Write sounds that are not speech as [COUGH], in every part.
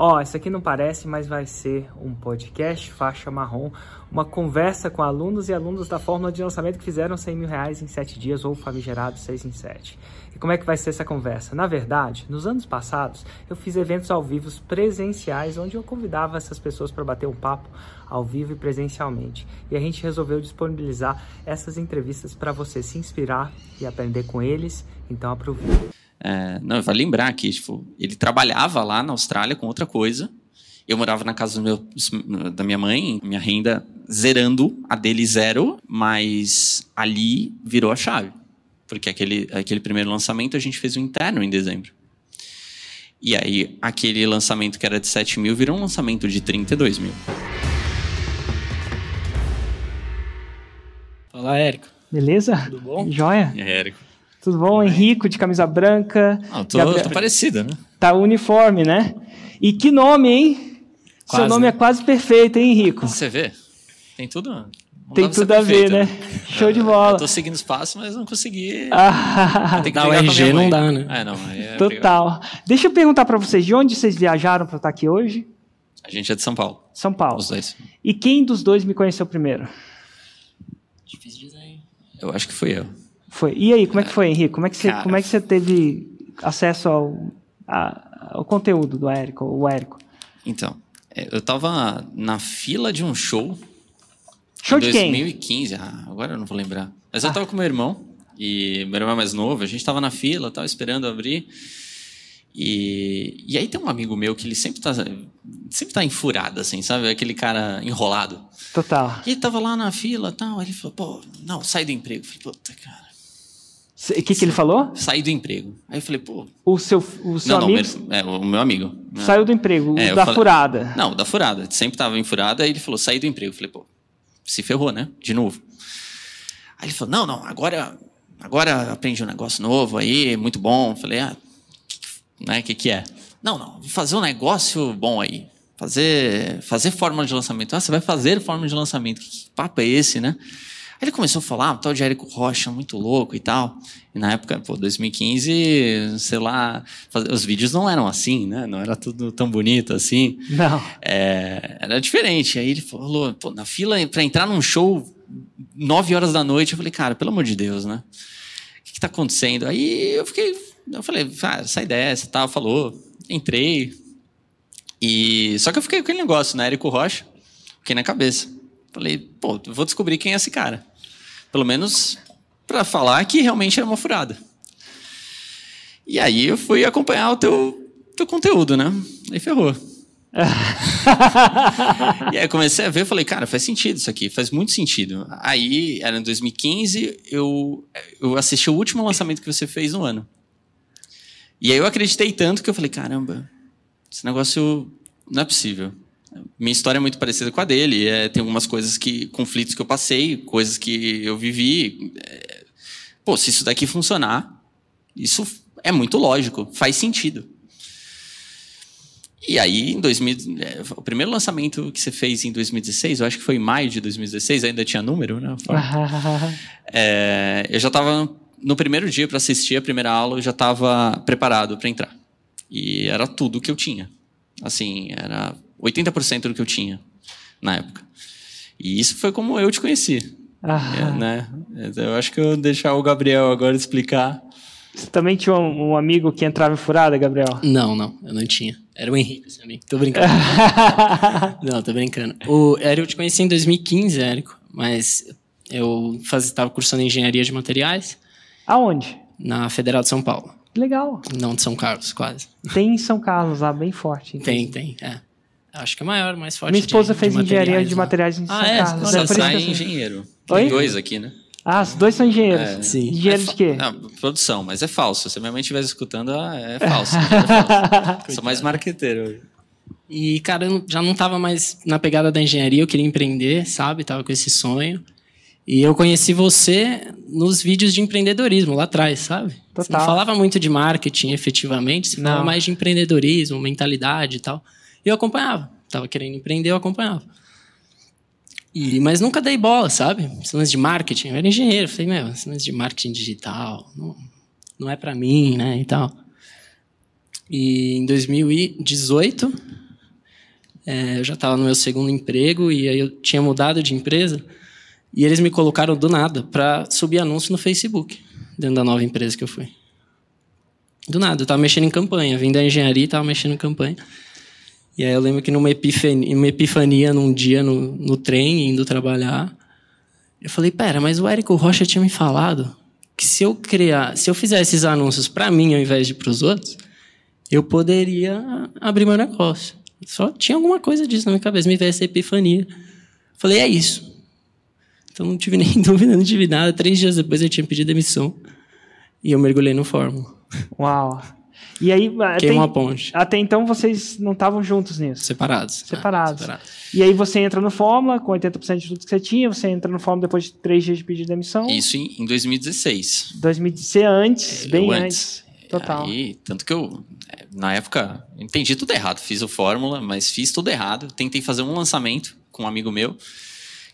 Ó, oh, isso aqui não parece, mas vai ser um podcast faixa marrom, uma conversa com alunos e alunos da fórmula de lançamento que fizeram 100 mil reais em 7 dias ou famigerado 6 em 7. E como é que vai ser essa conversa? Na verdade, nos anos passados, eu fiz eventos ao vivo presenciais, onde eu convidava essas pessoas para bater um papo ao vivo e presencialmente. E a gente resolveu disponibilizar essas entrevistas para você se inspirar e aprender com eles. Então aproveite. É, não, vai lembrar que tipo, ele trabalhava lá na Austrália com outra coisa. Eu morava na casa meu, da minha mãe, minha renda zerando, a dele zero, mas ali virou a chave. Porque aquele, aquele primeiro lançamento a gente fez o interno em dezembro. E aí, aquele lançamento que era de 7 mil virou um lançamento de 32 mil. Fala, Érico. Beleza? Tudo bom? Joia? E aí, Érico? Tudo bom? Henrico, de camisa branca. Ah, tô, Gabriel... tô parecido, né? Tá uniforme, né? E que nome, hein? Quase, Seu nome né? é quase perfeito, hein, Henrico? Você vê? Tem tudo. Não Tem tudo a ver, né? né? Show de bola. Eu tô seguindo os passos, mas não consegui. Ah, Tem que dar o RG não dá, né? É, não, é Total. Deixa eu perguntar para vocês, de onde vocês viajaram para estar aqui hoje? A gente é de São Paulo. São Paulo. Os dois. E quem dos dois me conheceu primeiro? Difícil dizer. Eu acho que fui eu. Foi. E aí, como é que foi, Henrique? Como é que você, Cara, como é que você teve acesso ao, a, ao conteúdo do Érico, o Érico? Então, é, eu estava na fila de um show. Show em de 2015. Quem? Ah, agora eu não vou lembrar. Mas eu estava ah. com meu irmão, e meu irmão é mais novo, a gente estava na fila, estava esperando abrir. E, e aí tem um amigo meu que ele sempre tá, sempre tá enfurado, assim, sabe? Aquele cara enrolado. Total. E ele tava lá na fila e tal, ele falou, pô, não, sai do emprego. Eu falei, puta, cara. O que, que ele falou? Sair do emprego. Aí eu falei, pô. O seu, o seu não, amigo? Não, é, o meu amigo. Né? Saiu do emprego, é, da falei, furada. Não, da furada. Sempre estava em furada, aí ele falou, sair do emprego. Eu falei, pô, se ferrou, né? De novo. Aí ele falou, não, não, agora, agora aprendi um negócio novo aí, muito bom. Eu falei, ah, né, o que, que é? Não, não, vou fazer um negócio bom aí. Fazer, fazer fórmula de lançamento. Ah, você vai fazer fórmula de lançamento. Que papo é esse, né? Aí ele começou a falar, um tal de Érico Rocha, muito louco e tal. E na época, pô, 2015, sei lá, os vídeos não eram assim, né? Não era tudo tão bonito assim. Não. É, era diferente. Aí ele falou, pô, na fila para entrar num show, nove horas da noite, eu falei, cara, pelo amor de Deus, né? O que, que tá acontecendo? Aí eu fiquei, eu falei, ah, sai dessa, tal, falou, entrei. E só que eu fiquei com aquele negócio, né? Érico Rocha, fiquei na cabeça. Falei, pô, vou descobrir quem é esse cara. Pelo menos para falar que realmente era uma furada. E aí eu fui acompanhar o teu, teu conteúdo, né? Aí ferrou. [LAUGHS] e aí comecei a ver, falei, cara, faz sentido isso aqui, faz muito sentido. Aí, era em 2015, eu, eu assisti o último lançamento que você fez no ano. E aí eu acreditei tanto que eu falei, caramba, esse negócio não é possível. Minha história é muito parecida com a dele. É, tem algumas coisas que. conflitos que eu passei, coisas que eu vivi. É, pô, se isso daqui funcionar, isso é muito lógico, faz sentido. E aí, em 2000, é, o primeiro lançamento que você fez em 2016, eu acho que foi em maio de 2016, ainda tinha número, né? [LAUGHS] é, eu já estava no primeiro dia para assistir a primeira aula, eu já estava preparado para entrar. E era tudo que eu tinha. Assim, era 80% do que eu tinha na época. E isso foi como eu te conheci. Ah. É, né? Eu acho que eu vou deixar o Gabriel agora explicar. Você também tinha um, um, amigo que entrava em furada, Gabriel? Não, não, eu não tinha. Era o Henrique, esse amigo. Tô brincando. [LAUGHS] não, tô brincando. O Érico eu te conheci em 2015, Érico, mas eu estava cursando engenharia de materiais. Aonde? Na Federal de São Paulo. Legal. Não de São Carlos, quase. Tem em São Carlos lá, bem forte. Tem, tem, é. Acho que é maior, mais forte. Minha esposa de, fez de engenharia de materiais em São ah, é? Carlos. Só é assim. engenheiro. Oi? Tem dois aqui, né? Ah, os dois são engenheiros. É, Sim. Engenheiro é de quê? Não, produção, mas é falso. Se a minha mãe estivesse escutando, ah, é [LAUGHS] falso. é falso. Sou mais marqueteiro. E, cara, eu já não estava mais na pegada da engenharia, eu queria empreender, sabe? Tava com esse sonho. E eu conheci você nos vídeos de empreendedorismo lá atrás, sabe? Total. Você não falava muito de marketing efetivamente, você não. falava mais de empreendedorismo, mentalidade e tal. E eu acompanhava tava querendo empreender, eu acompanhava. E, mas nunca dei bola, sabe? Esse de marketing. Eu era engenheiro. Falei, meu, esse de marketing digital não, não é para mim, né? E tal. E em 2018, É, eu já estava no meu segundo emprego e aí eu tinha mudado de empresa. E eles me colocaram do nada para subir anúncio no Facebook, dentro da nova empresa que eu fui. Do nada, eu estava mexendo em campanha, vim da engenharia e estava mexendo em campanha. E aí eu lembro que numa epifania, uma epifania num dia no, no trem, indo trabalhar, eu falei, pera, mas o Érico Rocha tinha me falado que se eu criar, se eu fizer esses anúncios para mim ao invés de para os outros, eu poderia abrir meu negócio. Só tinha alguma coisa disso na minha cabeça, me veio essa epifania. Falei, é isso. Então não tive [LAUGHS] nem dúvida, não tive nada. Três dias depois eu tinha pedido demissão e eu mergulhei no Fórmula. Uau! E aí, até, uma ponte. até então vocês não estavam juntos nisso? Separados. Separados. Ah, separados. E aí você entra no Fórmula com 80% de tudo que você tinha, você entra no Fórmula depois de três dias de pedir demissão. Isso em, 2016. 2016 antes, é, bem antes. antes. Total. Aí, tanto que eu, é, na época, entendi tudo errado. Fiz o Fórmula, mas fiz tudo errado. Tentei fazer um lançamento com um amigo meu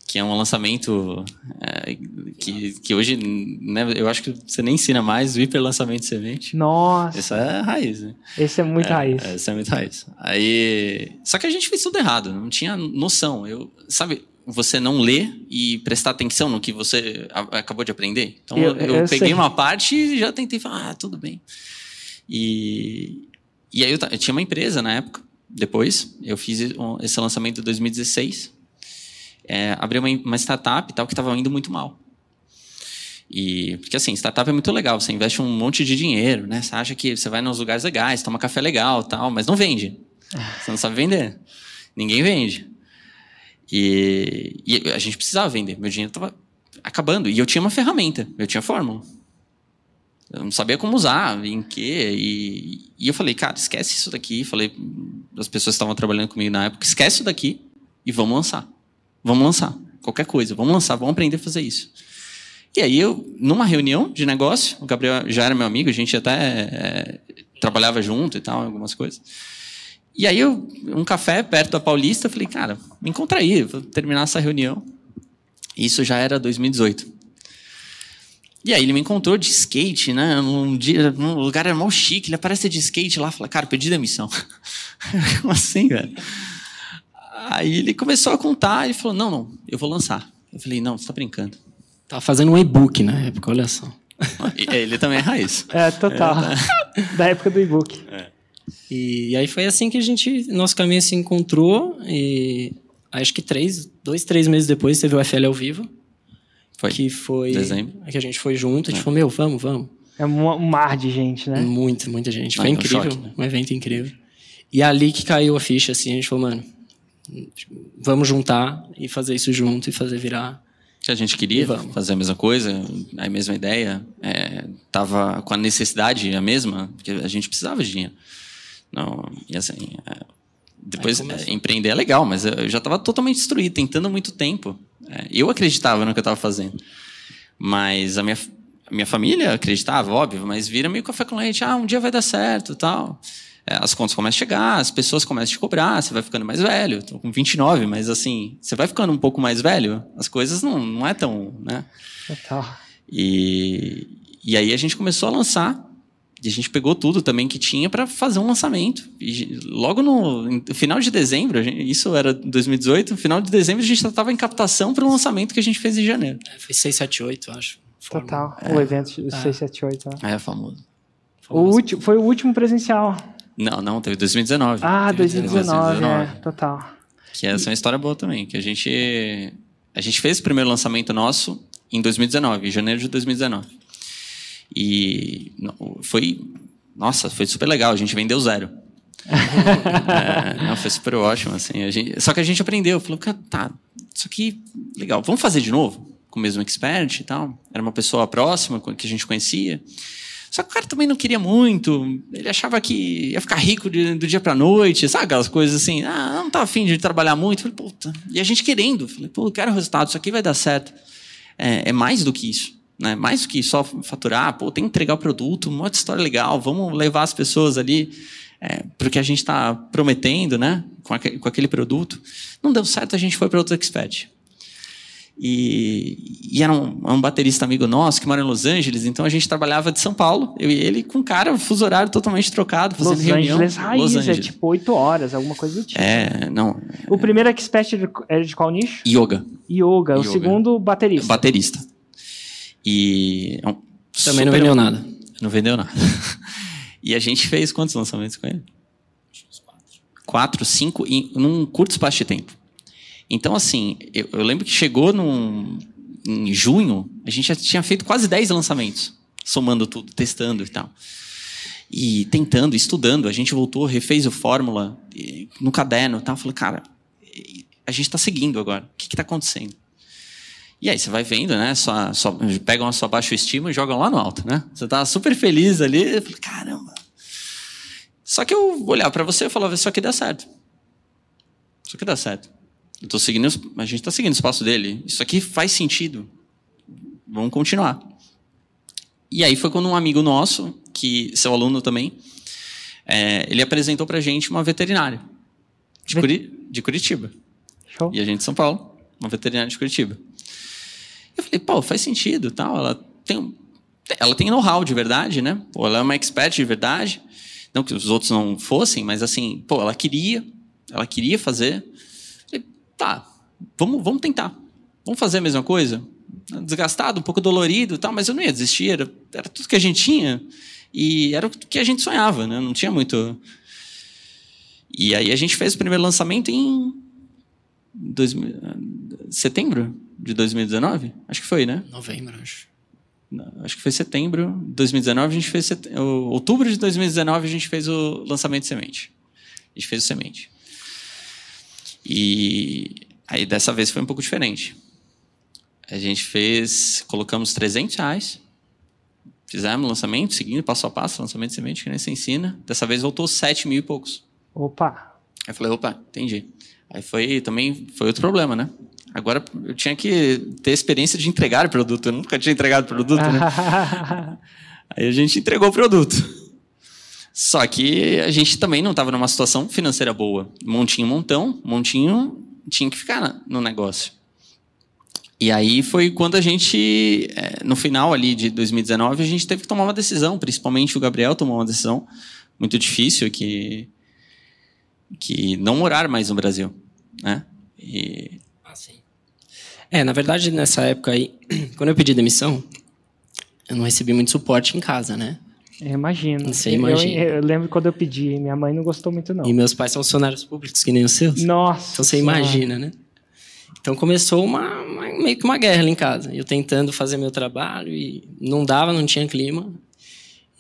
que é um lançamento é, que, que hoje né, eu acho que você nem ensina mais o hiper lançamento de semente. Nossa! Essa é raiz, né? Esse é muito é, raiz. Essa é muito raiz. Aí, só que a gente fez tudo errado, não tinha noção. Eu, sabe, você não ler e prestar atenção no que você acabou de aprender. Então eu, eu, eu peguei sei. uma parte e já tentei falar, ah, tudo bem. E, e aí eu, eu tinha uma empresa na época. Depois eu fiz esse lançamento em 2016 é, abrir uma, uma startup tal que estava indo muito mal. E, porque assim, startup é muito legal, você investe um monte de dinheiro, né? Você acha que você vai nos lugares legais, toma café legal tal, mas não vende. Você não sabe vender. Ninguém vende. E, e a gente precisava vender. Meu dinheiro estava acabando. E eu tinha uma ferramenta, eu tinha fórmula. Eu não sabia como usar, em quê. E, e eu falei, cara, esquece isso daqui. Falei, as pessoas que estavam trabalhando comigo na época, esquece isso daqui e vamos lançar. Vamos lançar. Qualquer coisa. Vamos lançar, vamos aprender a fazer isso. E aí, eu, numa reunião de negócio, o Gabriel já era meu amigo, a gente até é, trabalhava junto e tal, algumas coisas. E aí, eu, um café perto da Paulista, falei, cara, me encontra aí, vou terminar essa reunião. Isso já era 2018. E aí ele me encontrou de skate, né? Num, dia, num lugar era mal chique, ele aparece de skate lá, fala, cara, pedi demissão. [LAUGHS] Como assim, velho? Aí ele começou a contar e falou: Não, não, eu vou lançar. Eu falei: Não, você está brincando. Tava fazendo um e-book na época, olha só. Ele também é raiz. [LAUGHS] É, total. É, tá. [LAUGHS] Da época do e-book. É. E aí foi assim que a gente, nosso caminho se encontrou. E acho que três, dois, três meses depois teve o FL ao vivo. Foi. Que foi. Dezembro. Que a gente foi junto. A gente é. falou: Meu, vamos, vamos. É um mar de gente, né? Muita, muita gente. Foi incrível. Um, choque, né? um evento incrível. E ali que caiu a ficha, assim, a gente falou, mano, vamos juntar e fazer isso junto e fazer virar. A gente queria fazer a mesma coisa, a mesma ideia, é, com a necessidade a mesma, porque a gente precisava de dinheiro. Não, e assim, é, depois é, empreender é legal, mas eu já estava totalmente destruído, tentando muito tempo. É, eu acreditava no que eu estava fazendo, mas a minha, a minha família acreditava, óbvio, mas vira meio café com leite, ah, um dia vai dar certo, tal. É, as contas começam a chegar, as pessoas começam a te cobrar, você vai ficando mais velho. Estou com 29, mas assim, você vai ficando um pouco mais velho, as coisas não, não é tão, né? Total. E, e aí a gente começou a lançar, e a gente pegou tudo também que tinha para fazer um lançamento. E logo no, no final de dezembro, isso era 2018, no final de dezembro a gente já estava em captação para o lançamento que a gente fez em janeiro. É, foi 678, acho. Total, é. o evento é. 678. Né? É, famoso. famoso. O último, foi o último presencial. Não, não, teve 2019. Ah, 2019, 2019, é, total. Que essa é uma história boa também, que a gente a gente fez o primeiro lançamento nosso em 2019, em janeiro de 2019. E foi, nossa, foi super legal, a gente vendeu zero. [LAUGHS] é, não, foi super ótimo, assim. Gente, só que a gente aprendeu, falou, tá, isso aqui, legal, vamos fazer de novo? Com o mesmo expert e tal. Era uma pessoa próxima que a gente conhecia. Só que o cara também não queria muito, ele achava que ia ficar rico de, do dia para noite, sabe aquelas coisas assim, ah, não tá afim de trabalhar muito. Falei, puta. E a gente querendo, falei, pô, eu quero resultado, isso aqui vai dar certo. É, é mais do que isso. Né? Mais do que só faturar, pô, tem que entregar o produto, uma outra história legal, vamos levar as pessoas ali é, porque a gente está prometendo, né, com, aquele, com aquele produto. Não deu certo, a gente foi para outro expert. E, e era um, um, baterista amigo nosso que mora em Los Angeles, então a gente trabalhava de São Paulo, eu e ele, com um cara, fuso horário totalmente trocado, fazendo Los reunião. Angeles raiz, Los é Angeles. é tipo oito horas, alguma coisa do tipo. É, não. O primeiro expert é de qual nicho? Yoga. Yoga. O Yoga. segundo, baterista. Baterista. E. É um Também não vendeu nada. Não vendeu nada. [LAUGHS] e a gente fez quantos lançamentos com ele? Quatro, cinco, em, num curto espaço de tempo. Então, assim, eu, eu lembro que chegou num, em junho, a gente já tinha feito quase 10 lançamentos, somando tudo, testando e tal. E tentando, estudando, a gente voltou, refez o fórmula no caderno e tal. Falei, cara, a gente está seguindo agora. O que está acontecendo? E aí você vai vendo, né? Só, só, pegam a sua baixa estima e jogam lá no alto, né? Você tá super feliz ali. Falei, caramba. Só que eu olhava para você e falava, isso aqui dá certo. Isso aqui dá certo. Eu tô seguindo, a gente está seguindo o espaço dele. Isso aqui faz sentido. Vamos continuar. E aí foi quando um amigo nosso, que seu aluno também, é, ele apresentou para a gente uma veterinária de, Curi, de Curitiba. Show. E a gente de São Paulo, uma veterinária de Curitiba. Eu falei, pô, faz sentido, tal. Ela tem, ela tem know-how de verdade, né? Pô, ela é uma expert de verdade. Não que os outros não fossem, mas assim, pô, ela queria, ela queria fazer tá, vamos, vamos tentar. Vamos fazer a mesma coisa? Desgastado, um pouco dolorido tal, mas eu não ia desistir, era, era tudo que a gente tinha. E era o que a gente sonhava, né? Não tinha muito. E aí a gente fez o primeiro lançamento em dois, setembro de 2019? Acho que foi, né? Novembro, acho. Acho que foi setembro de 2019, a gente fez set... outubro de 2019 a gente fez o lançamento de semente. A gente fez o semente. E aí dessa vez foi um pouco diferente. A gente fez, colocamos 300 reais, fizemos lançamento, seguindo passo a passo, lançamento de semente, que nem se ensina. Dessa vez voltou 7 mil e poucos. Opa! Aí eu falei, opa, entendi. Aí foi também, foi outro problema, né? Agora eu tinha que ter experiência de entregar o produto. Eu nunca tinha entregado produto, né? [LAUGHS] Aí a gente entregou o produto. Só que a gente também não estava numa situação financeira boa. Montinho, montão, montinho tinha que ficar no negócio. E aí foi quando a gente, é, no final ali de 2019, a gente teve que tomar uma decisão, principalmente o Gabriel tomou uma decisão muito difícil, que, que não morar mais no Brasil, né? E... Ah, sim. É, na verdade, nessa época aí, [CLEARS THROAT] quando eu pedi demissão, eu não recebi muito suporte em casa, né? Imagino. Você imagina. Eu, eu, lembro quando eu pedi, minha mãe não gostou muito, não. E meus pais são funcionários públicos, que nem os seus. Nossa. Então você imagina, né? Então começou uma, uma, meio que uma guerra ali em casa. Eu tentando fazer meu trabalho e não dava, não tinha clima.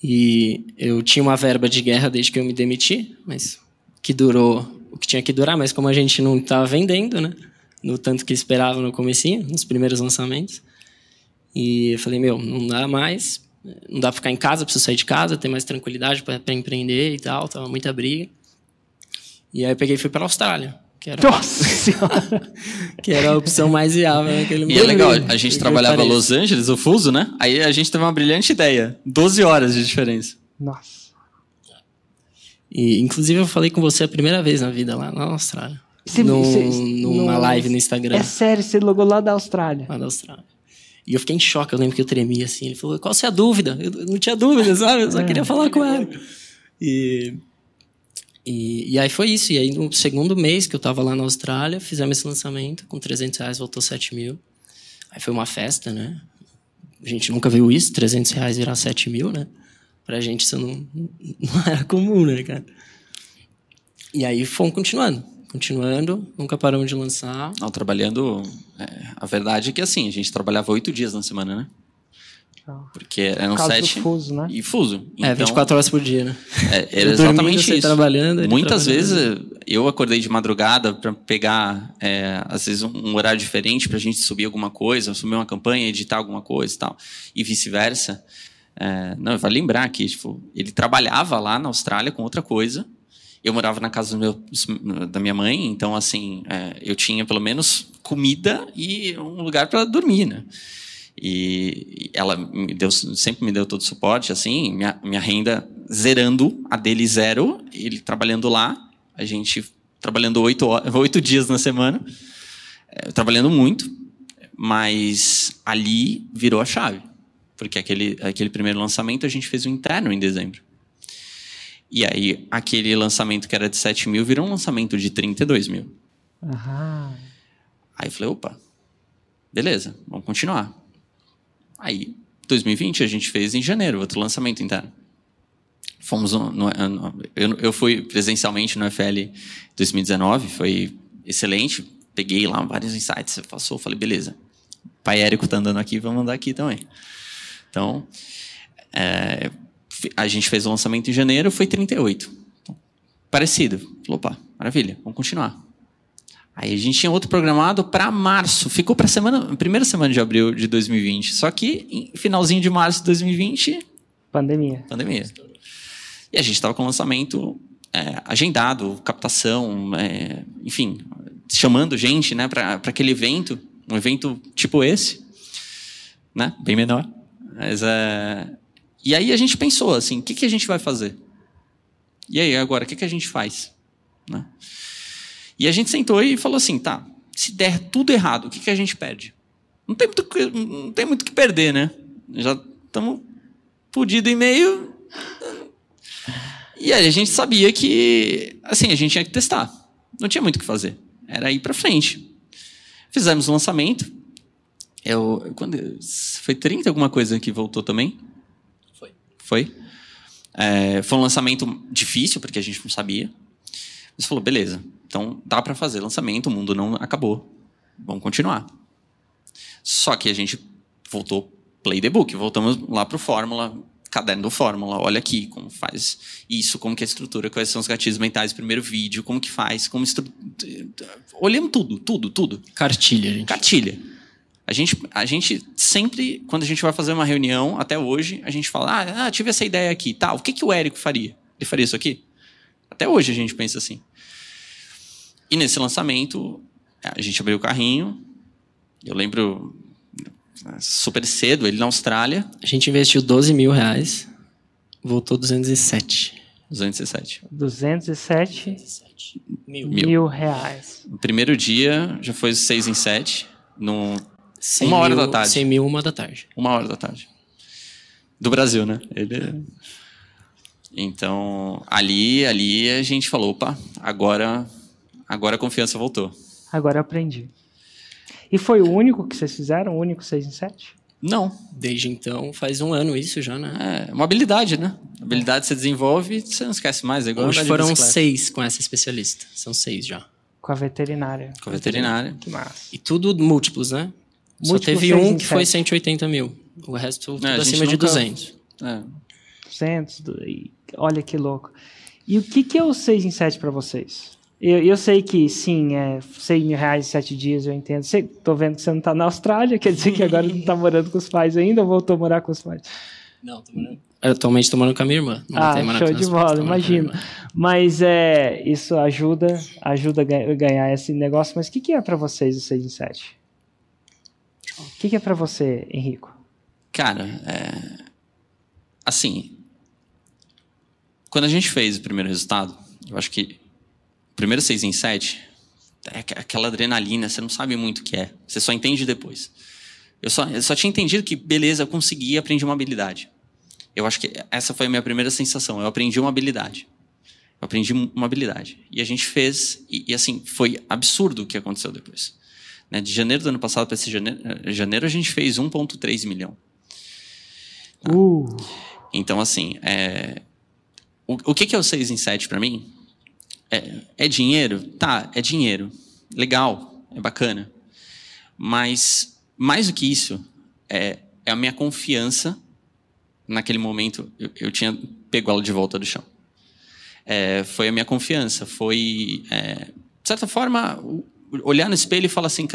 E eu tinha uma verba de guerra desde que eu me demiti, mas que durou o que tinha que durar, mas como a gente não estava vendendo, né? No tanto que esperava no comecinho, nos primeiros lançamentos. E eu falei, meu, não dá mais, não dá pra ficar em casa, preciso sair de casa, ter mais tranquilidade para empreender e tal, tava muita briga. E aí eu peguei e fui para a Austrália. Que era, [LAUGHS] Nossa Senhora! [LAUGHS] que era a opção mais viável naquele momento. E é legal, a gente trabalhava em Los Angeles, o fuso, né? Aí a gente teve uma brilhante ideia. 12 horas de diferença. Nossa. E, inclusive, eu falei com você a primeira vez na vida lá na Austrália. Você, no, você, numa no, live no Instagram. É sério, você logou lá da Austrália. Lá da Austrália. E eu fiquei em choque, eu lembro que eu tremia assim. Ele falou, qual é a dúvida? Eu não tinha dúvida, sabe? Eu só é. queria falar com ela. E, e, e, aí foi isso. E aí no segundo mês que eu estava lá na Austrália, fizemos esse lançamento. Com 300 reais voltou 7 mil. Aí foi uma festa, né? A gente nunca viu isso, 300 reais virar 7 mil, né? Pra gente isso não, não era comum, né, cara? E aí fomos continuando continuando, nunca paramos de lançar. Não, trabalhando. É, a verdade é que assim, a gente trabalhava oito dias na semana, né? Porque eram sete. Fuso, né? E fuso. É, então, 24 horas por dia, né? É, era [LAUGHS] exatamente isso. trabalhando. Muitas trabalhando. vezes eu acordei de madrugada para pegar, é, às vezes, um horário diferente para a gente subir alguma coisa, subir uma campanha, editar alguma coisa e tal, e vice-versa. É, não, vai lembrar que tipo, ele trabalhava lá na Austrália com outra coisa, eu morava na casa meu, da minha mãe, então, assim, é, eu tinha pelo menos comida e um lugar para dormir, né? E ela me deu, sempre me deu todo o suporte, assim, minha, minha renda zerando, a dele zero, ele trabalhando lá, a gente trabalhando oito, [LAUGHS] oito dias na semana, é, trabalhando muito, Mas ali virou a chave. Porque aquele, aquele primeiro lançamento a gente fez o interno em dezembro. E aí, aquele lançamento que era de 7 mil virou um lançamento de 32 mil. Uhum. Aí eu falei, opa, beleza, vamos continuar. Aí, 2020, a gente fez em janeiro outro lançamento interno. Fomos no, no, no, eu, eu fui presencialmente no FL 2019, foi excelente. Peguei lá vários insights, passou, falei, beleza. Pai Érico tá andando aqui, vamos andar aqui também. Então, é, a gente fez o lançamento em janeiro, foi 38. Então, parecido. Falou, opa, maravilha, vamos continuar. Aí a gente tinha outro programado para março. Ficou para semana, primeira semana de abril de 2020. Só que finalzinho de março de 2020, pandemia. Pandemia. E a gente estava com o lançamento é, agendado, captação, é, enfim, chamando gente, né, para aquele evento, um evento tipo esse, né, bem menor. Mas é... e aí a gente pensou assim, o que, que a gente vai fazer? E aí agora, o que, que a gente faz? Né? E a gente sentou e falou assim: tá, se der tudo errado, o que, que a gente perde? Não tem muito, não tem muito que perder, né? Já estamos fudido e meio. E aí a gente sabia que, assim, a gente tinha que testar. Não tinha muito o que fazer. Era ir para frente. Fizemos o lançamento. Eu, quando, foi 30 alguma coisa que voltou também? Foi. É, foi um lançamento difícil, porque a gente não sabia. Mas falou, beleza, então dá para fazer lançamento, o mundo não acabou. Vamos continuar. Só que a gente voltou play the book, voltamos lá para o Fórmula, caderno do Fórmula, olha aqui como faz isso, como que é a estrutura, quais são os gatilhos mentais, primeiro vídeo, como que faz, como estru... olhamos tudo, tudo, tudo. Cartilha, gente. Cartilha. A gente, a gente sempre, quando a gente vai fazer uma reunião, até hoje, a gente fala, ah, tive essa ideia aqui, tá, o que, que o Érico faria? Ele faria isso aqui? Até hoje a gente pensa assim. E nesse lançamento, a gente abriu o carrinho. Eu lembro super cedo, ele na Austrália. A gente investiu 12 mil reais, voltou 207. 207. 207 mil, mil reais. No primeiro dia já foi 6 em 7. No, uma hora da tarde. 100 mil, uma da tarde. Uma hora da tarde. Do Brasil, né? Ele. Então, ali, ali a gente falou, opa, agora Agora a confiança voltou. Agora eu aprendi. E foi o único que vocês fizeram? O único 6 em 7? Não. Desde então, faz um ano isso já, né? É uma habilidade, né? habilidade você desenvolve e você não esquece mais. É igual Hoje foram seis com essa especialista. São seis já. Com a veterinária. Com a veterinária. Que massa. E tudo múltiplos, né? Só teve um que foi 180 mil. O resto tudo é, acima de 200. É. 200, olha que louco. E o que, que é o 6 em 7 para vocês? Eu, eu sei que, sim, é 100 mil reais em sete dias, eu entendo. Estou vendo que você não está na Austrália, quer dizer que agora não está morando com os pais ainda ou voltou a morar com os pais? Não, estou morando. Eu, atualmente estou morando com a minha irmã. Não ah, show de bola, imagino. Mas é, isso ajuda, ajuda a ganhar esse negócio. Mas o que, que é para vocês o 6 em 7? O que, que é para você, Henrico? Cara, é... assim, quando a gente fez o primeiro resultado, eu acho que primeiro seis em sete, é aquela adrenalina, você não sabe muito o que é. Você só entende depois. Eu só, eu só tinha entendido que, beleza, eu consegui aprendi uma habilidade. Eu acho que essa foi a minha primeira sensação. Eu aprendi uma habilidade. Eu aprendi uma habilidade. E a gente fez, e, e assim, foi absurdo o que aconteceu depois. Né? De janeiro do ano passado para esse janeiro, janeiro, a gente fez 1,3 milhão. Uh. Então, assim, é, o, o que, que é o 6 em 7 para mim? É, é dinheiro? Tá, é dinheiro. Legal, é bacana. Mas, mais do que isso, é, é a minha confiança. Naquele momento, eu, eu tinha pego ela de volta do chão. É, foi a minha confiança. Foi, é, de certa forma, olhar no espelho e falar assim.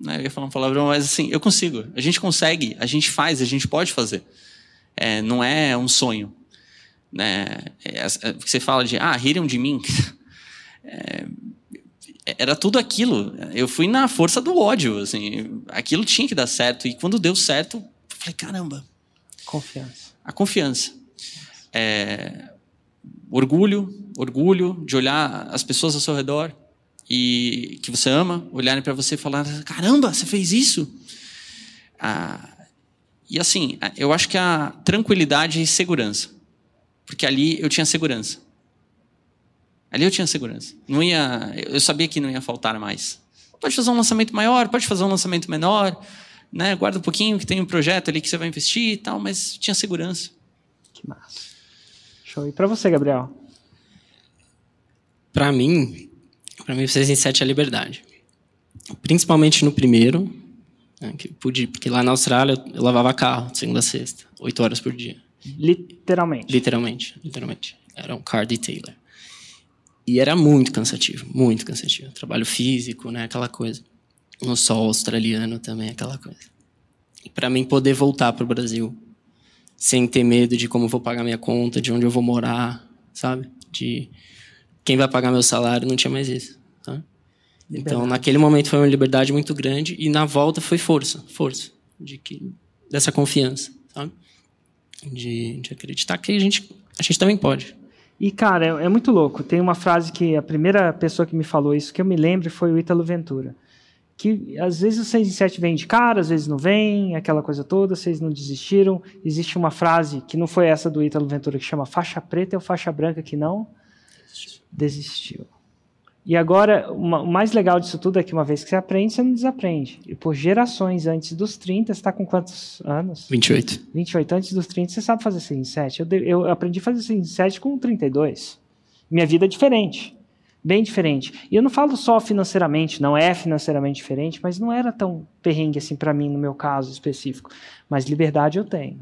Né, eu ia falar uma palavra, mas assim, eu consigo. A gente consegue, a gente faz, a gente pode fazer. É, não é um sonho. Né? É, é você fala de, ah, riram de mim. [LAUGHS] É, era tudo aquilo. Eu fui na força do ódio, assim. Aquilo tinha que dar certo. E quando deu certo, eu falei, caramba. Confiança. A confiança. É, orgulho, orgulho de olhar as pessoas ao seu redor e que você ama, olharem para você e falar, caramba, você fez isso? Ah, e assim, eu acho que a tranquilidade e segurança. Porque ali eu tinha segurança. Ali eu tinha segurança. Não ia, eu sabia que não ia faltar mais. Pode fazer um lançamento maior, pode fazer um lançamento menor, né? Guarda um pouquinho que tem um projeto ali que você vai investir e tal, mas tinha segurança. Que massa. Show. E para você, Gabriel? Para mim, para mim, 6 em 7 é liberdade. Principalmente no primeiro, né, que pude, porque lá na Austrália eu lavava carro de segunda a sexta, 8 horas por dia. Literalmente? Literalmente, literalmente. Era um car detailer. E era muito cansativo, muito cansativo. Trabalho físico, né, aquela coisa. No sol australiano também, aquela coisa. E para mim poder voltar para o Brasil sem ter medo de como vou pagar minha conta, de onde eu vou morar, sabe? De quem vai pagar meu salário, não tinha mais isso. Tá? Então, naquele momento foi uma liberdade muito grande e na volta foi força, força de que dessa confiança, sabe? De, de acreditar que a gente a gente também pode. E cara, é, é, muito louco. Tem uma frase que a primeira pessoa que me falou isso que eu me lembro foi o Ítalo Ventura. Que às vezes o 6 em 7 vem de cara, às vezes não vem, aquela coisa toda, vocês não desistiram. Existe uma frase que não foi essa do Ítalo Ventura que chama faixa preta ou faixa branca que não desistiu. E agora, uma, o mais legal disso tudo é que uma vez que você aprende, você não desaprende. E por gerações antes dos 30, você está com quantos anos? 28. 28. Antes dos 30, você sabe fazer 6 em 7. Eu, eu aprendi a fazer 6 em 7 com 32. Minha vida é diferente. Bem diferente. E eu não falo só financeiramente, não é financeiramente diferente, mas não era tão perrengue assim para mim, no meu caso específico. Mas liberdade eu tenho.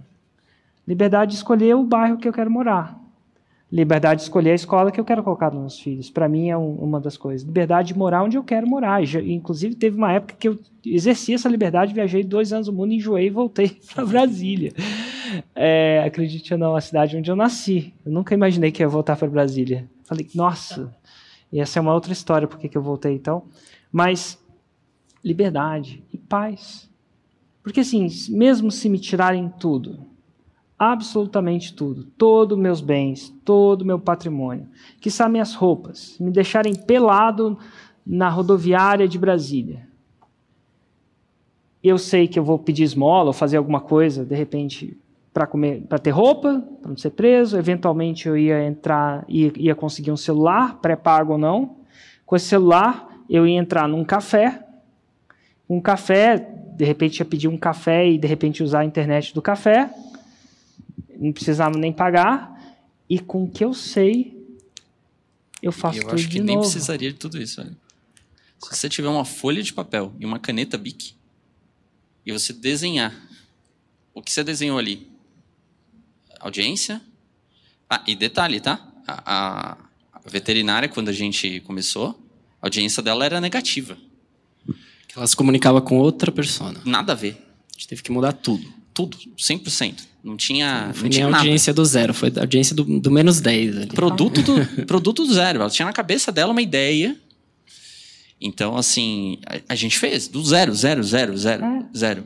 Liberdade de escolher o bairro que eu quero morar liberdade de escolher a escola que eu quero colocar nos meus filhos. Para mim é um, uma das coisas. Liberdade de morar onde eu quero morar. Já, inclusive, teve uma época que eu exerci essa liberdade, viajei dois anos no mundo, enjoei e voltei [LAUGHS] para Brasília. É, acredite ou não, a cidade onde eu nasci. Eu nunca imaginei que ia voltar para Brasília. Falei, nossa, e essa é uma outra história, porque que eu voltei então. Mas liberdade e paz. Porque assim, mesmo se me tirarem tudo, absolutamente tudo, todos meus bens, todo meu patrimônio, que são minhas roupas, me deixarem pelado na rodoviária de Brasília. Eu sei que eu vou pedir esmola ou fazer alguma coisa, de repente, para comer, para ter roupa, para não ser preso. Eventualmente eu ia entrar, ia, ia conseguir um celular, pré-pago ou não. Com esse celular, eu ia entrar num café. Um café, de repente ia pedir um café e de repente usar a internet do café não precisava nem pagar, e com o que eu sei, eu faço eu tudo de novo. Eu acho que nem precisaria de tudo isso. Velho. Se você tiver uma folha de papel e uma caneta Bic, e você desenhar o que você desenhou ali, audiência. Ah, e detalhe, tá? A, a, a veterinária, quando a gente começou, a audiência dela era negativa. Ela se comunicava com outra pessoa. Nada a ver. A gente teve que mudar tudo. Tudo, 100%. Não tinha. Não, tinha nem audiência do zero, foi a audiência do, do menos 10. Ali. Produto do, [LAUGHS] produto do zero. Ela tinha na cabeça dela uma ideia. Então, assim, a, a gente fez do zero, zero, zero, zero, é. zero.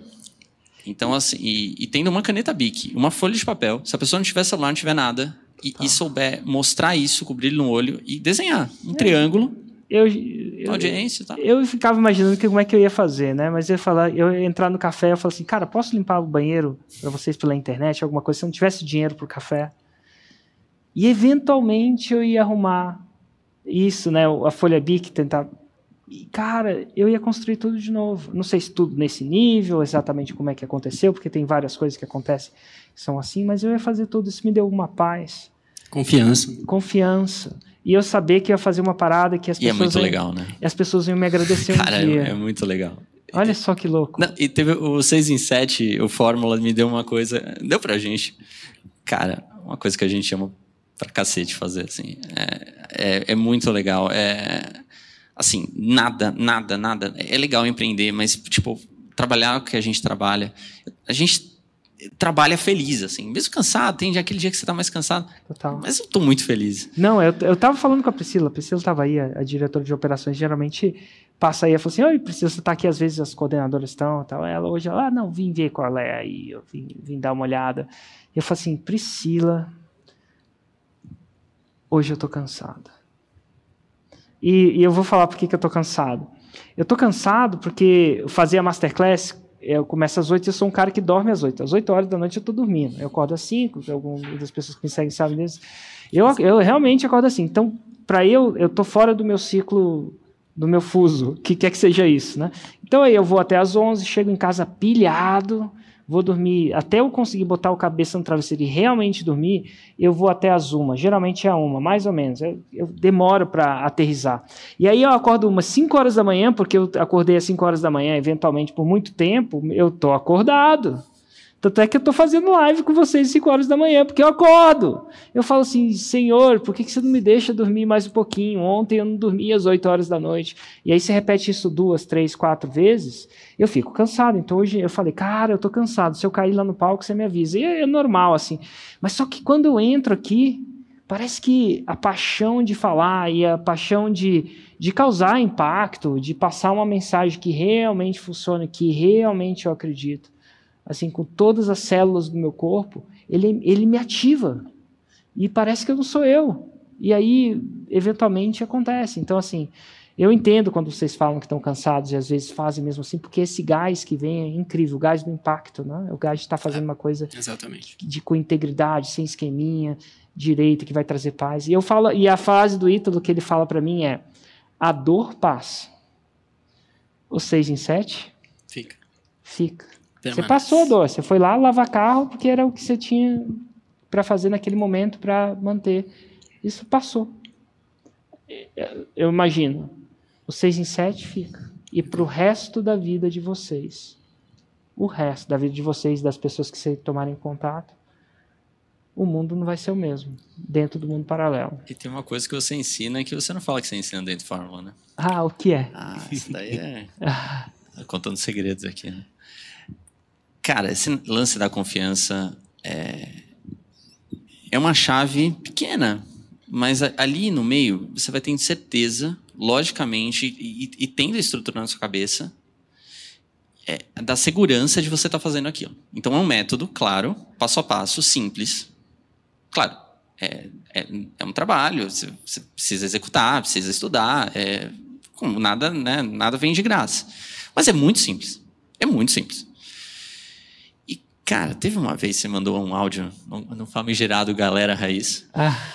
Então, assim, e, e, tendo uma caneta Bic, uma folha de papel, se a pessoa não tiver celular, não tiver nada, e, e souber mostrar isso, cobrir no olho e desenhar um é. triângulo eu, eu, audiência, tá? Eu ficava imaginando que, como é que eu ia fazer, né? Mas eu ia falar, eu ia entrar no café, eu falava assim, cara, posso limpar o banheiro para vocês pela internet, alguma coisa, se eu não tivesse dinheiro para o café. E eventualmente eu ia arrumar isso, né? A folha BIC, tentar. E, cara, eu ia construir tudo de novo. Não sei se tudo nesse nível, exatamente como é que aconteceu, porque tem várias coisas que acontecem que são assim, mas eu ia fazer tudo. Isso me deu uma paz. Confiança. Confiança e eu saber que ia fazer uma parada que as e pessoas. é muito iam, legal, né? E as pessoas iam me agradecer Cara, um dia. É, é muito legal. Olha só que louco. Não, e teve o 6 em 7, o Fórmula me deu uma coisa. Deu pra gente. Cara, uma coisa que a gente chama pra cacete fazer, assim. É, é, é muito legal. É. Assim, nada, nada, nada. É legal empreender, mas, tipo, trabalhar o que a gente trabalha. A gente trabalha feliz, assim. Mesmo cansado, tem aquele dia que você está mais cansado. Total. Mas eu estou muito feliz. Não, eu, eu tava falando com a Priscila. A Priscila estava aí, a, a, diretora de operações, geralmente passa aí e fala assim: Oi, Priscila, você está aqui, às vezes as coordenadoras estão tal. Ela hoje, ela, ah, não, vim ver qual é aí, eu vim, vim dar uma olhada. E eu falo assim: Priscila, hoje eu estou cansada. E, e, eu vou falar por que, eu estou cansado. Eu estou cansado porque fazer a masterclass eu começo às 8 eu sou um cara que dorme às 8. Às 8 horas da noite eu estou dormindo. Eu acordo às 5, algumas das pessoas que me seguem sabem disso. Eu, eu realmente acordo assim. Então, para eu, eu estou fora do meu ciclo, do meu fuso, que quer que seja isso. Né? Então, aí eu vou até às 11, chego em casa pilhado, vou dormir, até eu conseguir botar o cabeça no travesseiro e realmente dormir, eu vou até as uma, geralmente é uma, mais ou menos, eu, eu demoro para aterrizar. E aí eu acordo umas 5 horas da manhã, porque eu acordei às 5 horas da manhã, eventualmente por muito tempo, eu tô acordado. Tanto é que eu estou fazendo live com vocês às 5 horas da manhã, porque eu acordo. Eu falo assim, Senhor, por que você não me deixa dormir mais um pouquinho? Ontem eu não dormi às 8 horas da noite. E aí você repete isso duas, três, quatro vezes, eu fico cansado. Então hoje eu falei, cara, eu estou cansado. Se eu cair lá no palco, você me avisa. E é normal, assim. Mas só que quando eu entro aqui, parece que a paixão de falar e a paixão de, de causar impacto, de passar uma mensagem que realmente funciona, que realmente eu acredito assim, com todas as células do meu corpo, ele, ele me ativa. E parece que eu não sou eu. E aí, eventualmente, acontece. Então, assim, eu entendo quando vocês falam que estão cansados e às vezes fazem mesmo assim, porque esse gás que vem é incrível, o gás do impacto, né? O gás de estar tá fazendo uma coisa Exatamente. De, com integridade, sem esqueminha, direita, que vai trazer paz. E eu falo, e a frase do Ítalo que ele fala para mim é: a dor passa. O seis em sete? Fica. Fica. Você passou, Dor. Você foi lá lavar carro porque era o que você tinha para fazer naquele momento para manter. Isso passou. Eu imagino. O 6 em 7 fica. E para o resto da vida de vocês, o resto da vida de vocês, das pessoas que você tomarem contato, o mundo não vai ser o mesmo, dentro do mundo paralelo. E tem uma coisa que você ensina que você não fala que você ensina dentro de Fórmula, né? Ah, o que é? Ah, isso daí é. [LAUGHS] Contando segredos aqui, né? Cara, esse lance da confiança é, é uma chave pequena, mas ali no meio você vai ter certeza, logicamente, e, e tendo a estrutura na sua cabeça, é, da segurança de você estar tá fazendo aquilo. Então é um método, claro, passo a passo, simples. Claro, é, é, é um trabalho, você, você, precisa executar, precisa estudar, é, como nada, né, nada vem de graça. Mas é muito simples. É muito simples. Cara, teve uma vez que você mandou um áudio no famigerado Galera Raiz. Ah.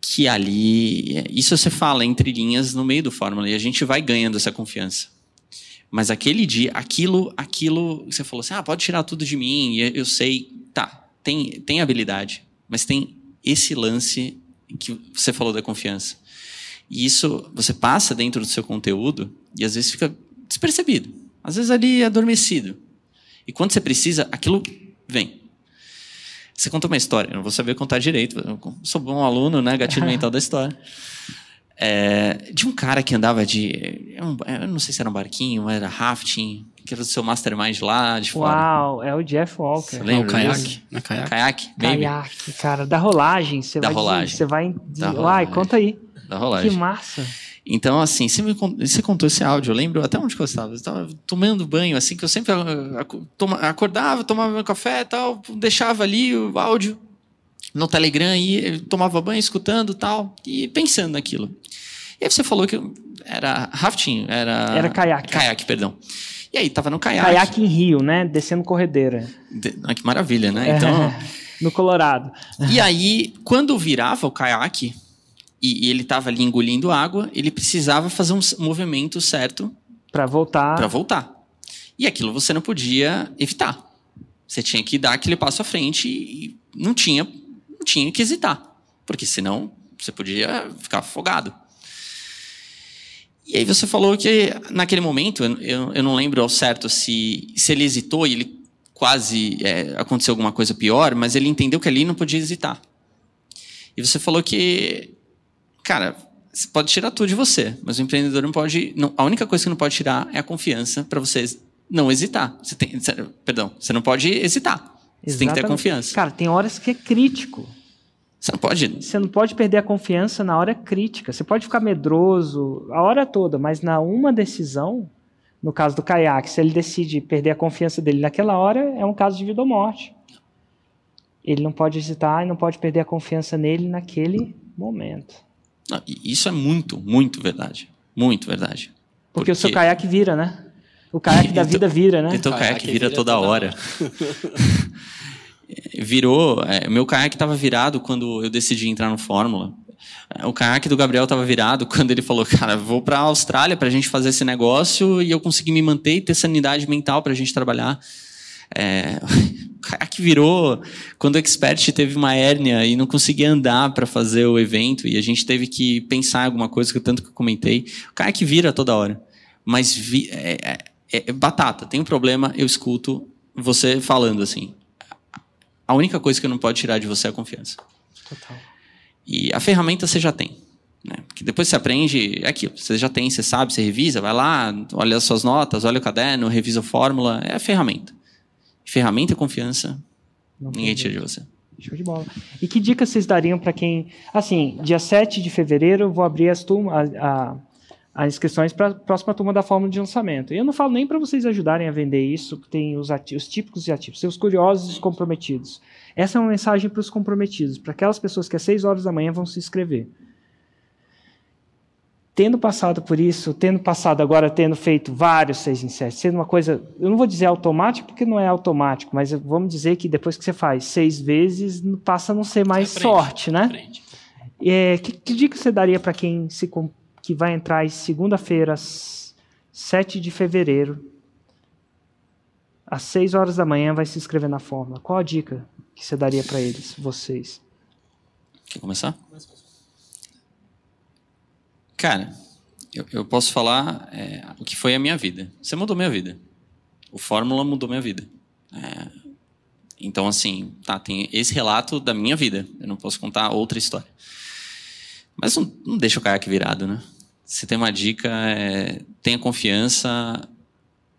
Que ali. Isso você fala entre linhas no meio do Fórmula e a gente vai ganhando essa confiança. Mas aquele dia, aquilo, aquilo, você falou assim: ah, pode tirar tudo de mim, eu sei. Tá, tem, tem habilidade, mas tem esse lance que você falou da confiança. E isso você passa dentro do seu conteúdo e às vezes fica despercebido, às vezes ali adormecido. E quando você precisa, aquilo vem. Você contou uma história, não vou saber contar direito, eu sou bom aluno, né? Gatilho [LAUGHS] mental da história. É, de um cara que andava de. Eu não sei se era um barquinho, era rafting, que era do seu mastermind lá de fora. Uau, é o Jeff Walker. Você lembra? Não, caiaque. Na caiaque. Caiaque, Caiaque, cara, da rolagem. Você da vai rolagem. De, você vai. De, da rolagem. Uai, conta aí. Da rolagem. Que massa. Então, assim, você, me, você contou esse áudio, eu lembro até onde eu estava. Eu estava tomando banho, assim, que eu sempre acordava, tomava meu café e tal, deixava ali o áudio no Telegram e tomava banho escutando tal, e pensando naquilo. E aí você falou que era rafting, era... Era caiaque. Caiaque, perdão. E aí, tava no caiaque. Caiaque em Rio, né? Descendo corredeira. De... Ah, que maravilha, né? Então... É, [LAUGHS] no Colorado. E aí, quando virava o caiaque, e, e ele estava ali engolindo água, ele precisava fazer um movimento certo para voltar. Para voltar. E aquilo você não podia evitar. Você tinha que dar aquele passo à frente e não tinha, não tinha que hesitar, porque senão você podia ficar afogado. E aí você falou que naquele momento, eu, eu não lembro ao certo se, se ele hesitou e ele quase é, aconteceu alguma coisa pior, mas ele entendeu que ali não podia hesitar. E você falou que cara, você pode tirar tudo de você, mas o empreendedor não pode. Não, a única coisa que não pode tirar é a confiança para você não hesitar. Você tem, perdão, você não pode hesitar. Exatamente. Você tem que ter confiança. Cara, tem horas que é crítico. Você não pode. Você não pode perder a confiança na hora crítica. Você pode ficar medroso a hora toda, mas na uma decisão, no caso do caiaque, se ele decide perder a confiança dele naquela hora, é um caso de vida ou morte. Ele não pode hesitar e não pode perder a confiança nele naquele momento. Não, isso é muito, muito verdade. Muito verdade. Porque, Porque o seu caiaque vira, né? O caiaque [LAUGHS] da vida vira, né? Então o caiaque vira, vira toda, toda hora. [LAUGHS] Virou. É, meu caiaque estava virado quando eu decidi entrar no Fórmula. O caiaque do Gabriel estava virado quando ele falou, cara, vou para a Austrália para a gente fazer esse negócio e eu conseguir me manter e ter sanidade mental para a gente trabalhar. É, o caiaque virou quando o Expert teve uma hérnia e não conseguia andar para fazer o evento e a gente teve que pensar em alguma coisa que eu tanto que eu comentei. O caiaque vira toda hora. Mas vi, é, é, é batata, tem um problema, eu escuto você falando assim. A única coisa que não pode tirar de você é a confiança. Total. E a ferramenta você já tem. Né? Porque depois você aprende, é aquilo, você já tem, você sabe, você revisa, vai lá, olha as suas notas, olha o caderno, revisa a fórmula, é a ferramenta. Ferramenta e confiança, Não ninguém tira de você. Show de bola. E que dicas vocês dariam para quem. Assim, dia 7 de fevereiro eu vou abrir as turmas, a, a, as inscrições para a próxima turma da fórmula de lançamento. E eu não falo nem para vocês ajudarem a vender isso, que tem os, ativos, os típicos e ativos, os curiosos e os comprometidos. Essa é uma mensagem para os comprometidos, para aquelas pessoas que às 6 horas da manhã vão se inscrever tendo passado por isso, tendo passado agora, tendo feito vários 6 em 7, sendo uma coisa, eu não vou dizer automático porque não é automático, mas vamos dizer que depois que você faz seis vezes, passa a não ser mais aprende, sorte, né? É, que, que dica você daria para quem se, que vai entrar segunda-feira, 7 de fevereiro, às 6 horas da manhã, vai se inscrever na fórmula? Qual a dica que você daria para eles, vocês? Quer começar? Começa. Cara, eu, eu posso falar é, o que foi a minha vida. Você mudou minha vida. O Fórmula mudou minha vida. É, então, assim, tá, tem esse relato da minha vida. Eu não posso contar outra história. Mas não, não deixa o caiaque virado, né? Se tem uma dica, é, tenha confiança,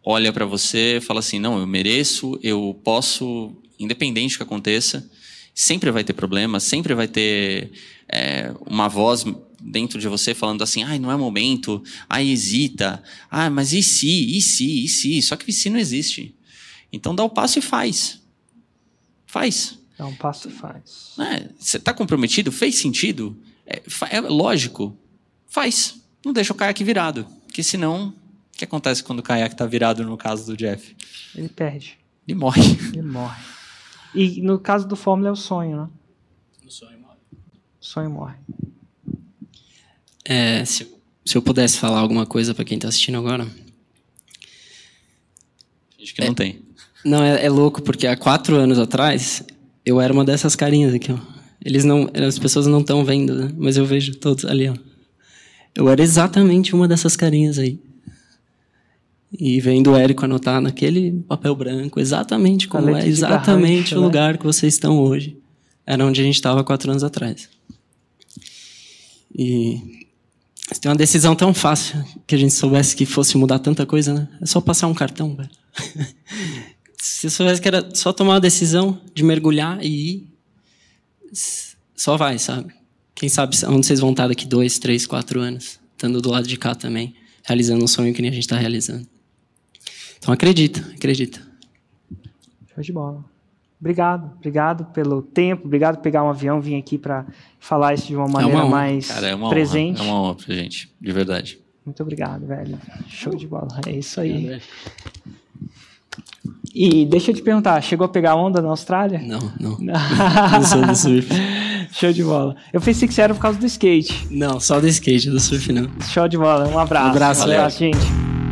olha para você, fala assim, não, eu mereço, eu posso, independente do que aconteça, sempre vai ter problema, sempre vai ter é, uma voz dentro de você falando assim, ai, não é momento, ai, hesita, ah, mas e se, e se, e se, só que e se não existe. Então dá o passo e faz. Faz. Dá um passo e faz. É, você está comprometido? Fez sentido? É, é, lógico. Faz. Não deixa o caiaque virado. Porque senão, o que acontece quando o caiaque está virado no caso do Jeff? Ele perde. Ele morre. Ele morre. E no caso do Fórmula é o sonho, né? O sonho morre. O sonho morre. É, se, se eu pudesse falar alguma coisa para quem está assistindo agora. Acho que é, não tem. Não, é, é, louco, porque há quatro anos atrás, eu era uma dessas carinhas aqui, ó. Eles não, as pessoas não estão vendo, né? mas eu vejo todos ali, ó. Eu era exatamente uma dessas carinhas aí. E vendo o Érico anotar naquele papel branco, exatamente como é, exatamente o né? lugar que vocês estão hoje. Era onde a gente estava quatro anos atrás. E tem uma decisão tão fácil que a gente soubesse que fosse mudar tanta coisa, né? É só passar um cartão, velho. [LAUGHS] Se soubesse que era só tomar uma decisão de mergulhar e ir, só vai, sabe? Quem sabe onde vocês vão estar daqui dois, três, quatro anos, estando do lado de cá também, realizando um sonho que nem a gente está realizando. Então acredita, acredita. Show de bola. Obrigado, obrigado pelo tempo, obrigado por pegar um avião, vir aqui para falar isso de uma maneira é uma mais Cara, é uma presente. Honra, é uma honra pra gente, de verdade. Muito obrigado, velho. Show de bola. É isso aí. E deixa eu te perguntar, chegou a pegar onda na Austrália? Não, não. não [LAUGHS] sou do surf. [LAUGHS] Show de bola. Eu pensei que você era por causa do skate. Não, só do skate, do surf não. Show de bola. Um abraço. Um abraço, um abraço gente.